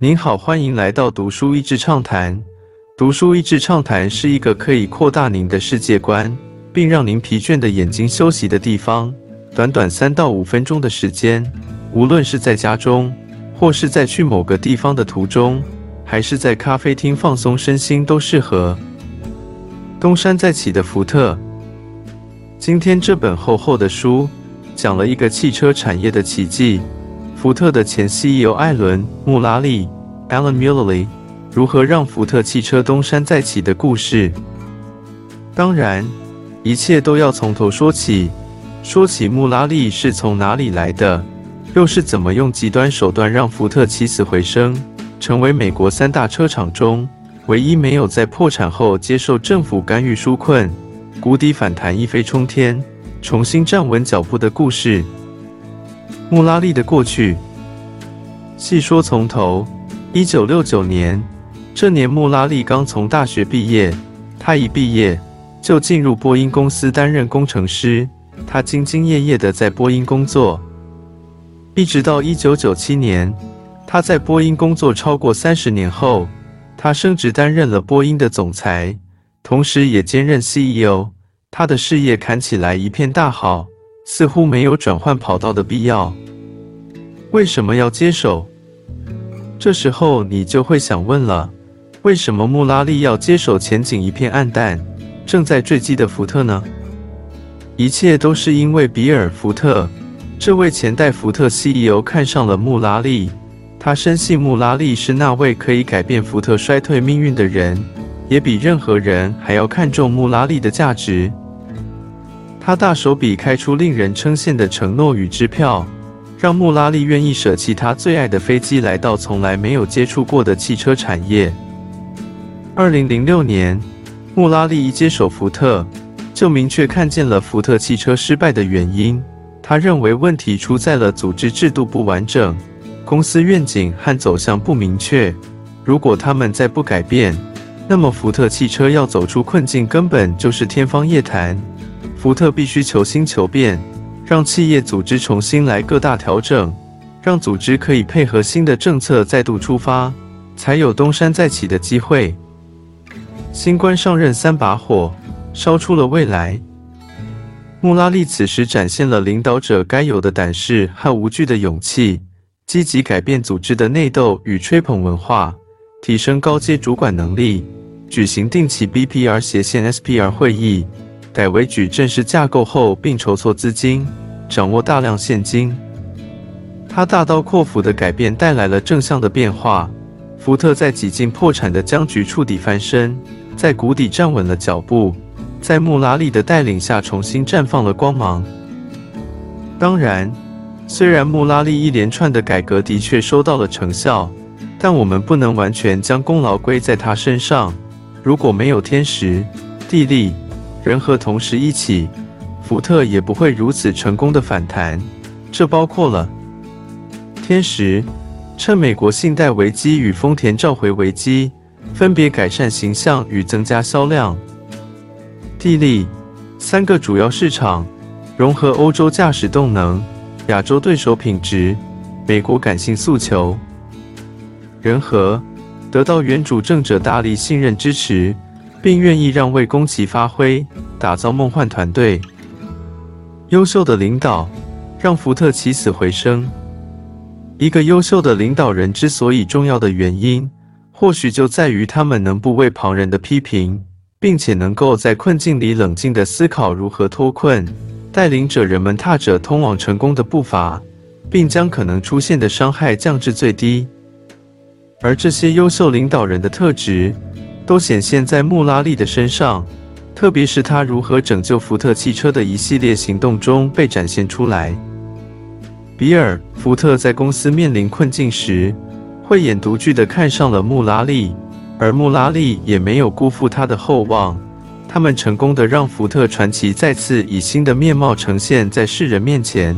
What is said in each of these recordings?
您好，欢迎来到读书益智畅谈。读书益智畅谈是一个可以扩大您的世界观，并让您疲倦的眼睛休息的地方。短短三到五分钟的时间，无论是在家中，或是在去某个地方的途中，还是在咖啡厅放松身心，都适合。东山再起的福特。今天这本厚厚的书，讲了一个汽车产业的奇迹。福特的前 CEO 艾伦·穆拉利 （Alan Mulally） 如何让福特汽车东山再起的故事。当然，一切都要从头说起。说起穆拉利是从哪里来的，又是怎么用极端手段让福特起死回生，成为美国三大车厂中唯一没有在破产后接受政府干预纾困、谷底反弹、一飞冲天、重新站稳脚步的故事。穆拉利的过去，细说从头。一九六九年，这年穆拉利刚从大学毕业。他一毕业就进入波音公司担任工程师。他兢兢业业地在波音工作，一直到一九九七年，他在波音工作超过三十年后，他升职担任了波音的总裁，同时也兼任 CEO。他的事业看起来一片大好。似乎没有转换跑道的必要，为什么要接手？这时候你就会想问了：为什么穆拉利要接手前景一片暗淡、正在坠机的福特呢？一切都是因为比尔·福特这位前代福特 CEO 看上了穆拉利，他深信穆拉利是那位可以改变福特衰退命运的人，也比任何人还要看重穆拉利的价值。他大手笔开出令人称羡的承诺与支票，让穆拉利愿意舍弃他最爱的飞机，来到从来没有接触过的汽车产业。二零零六年，穆拉利一接手福特，就明确看见了福特汽车失败的原因。他认为问题出在了组织制度不完整，公司愿景和走向不明确。如果他们再不改变，那么福特汽车要走出困境根本就是天方夜谭。福特必须求新求变，让企业组织重新来各大调整，让组织可以配合新的政策再度出发，才有东山再起的机会。新官上任三把火，烧出了未来。穆拉利此时展现了领导者该有的胆识和无惧的勇气，积极改变组织的内斗与吹捧文化，提升高阶主管能力，举行定期 BPR 斜线 SPR 会议。改为矩阵式架构后，并筹措资金，掌握大量现金。他大刀阔斧的改变带来了正向的变化。福特在几近破产的僵局触底翻身，在谷底站稳了脚步，在穆拉利的带领下重新绽放了光芒。当然，虽然穆拉利一连串的改革的确收到了成效，但我们不能完全将功劳归在他身上。如果没有天时、地利，人和同时一起，福特也不会如此成功的反弹。这包括了天时，趁美国信贷危机与丰田召回危机，分别改善形象与增加销量；地利，三个主要市场，融合欧洲驾驶动能、亚洲对手品质、美国感性诉求；人和，得到原主政者大力信任支持。并愿意让为宫崎发挥，打造梦幻团队。优秀的领导让福特起死回生。一个优秀的领导人之所以重要的原因，或许就在于他们能不畏旁人的批评，并且能够在困境里冷静地思考如何脱困，带领着人们踏着通往成功的步伐，并将可能出现的伤害降至最低。而这些优秀领导人的特质。都显现在穆拉利的身上，特别是他如何拯救福特汽车的一系列行动中被展现出来。比尔·福特在公司面临困境时，慧眼独具地看上了穆拉利，而穆拉利也没有辜负他的厚望。他们成功的让福特传奇再次以新的面貌呈现在世人面前。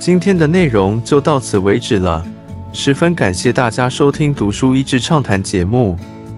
今天的内容就到此为止了，十分感谢大家收听《读书益智畅谈》节目。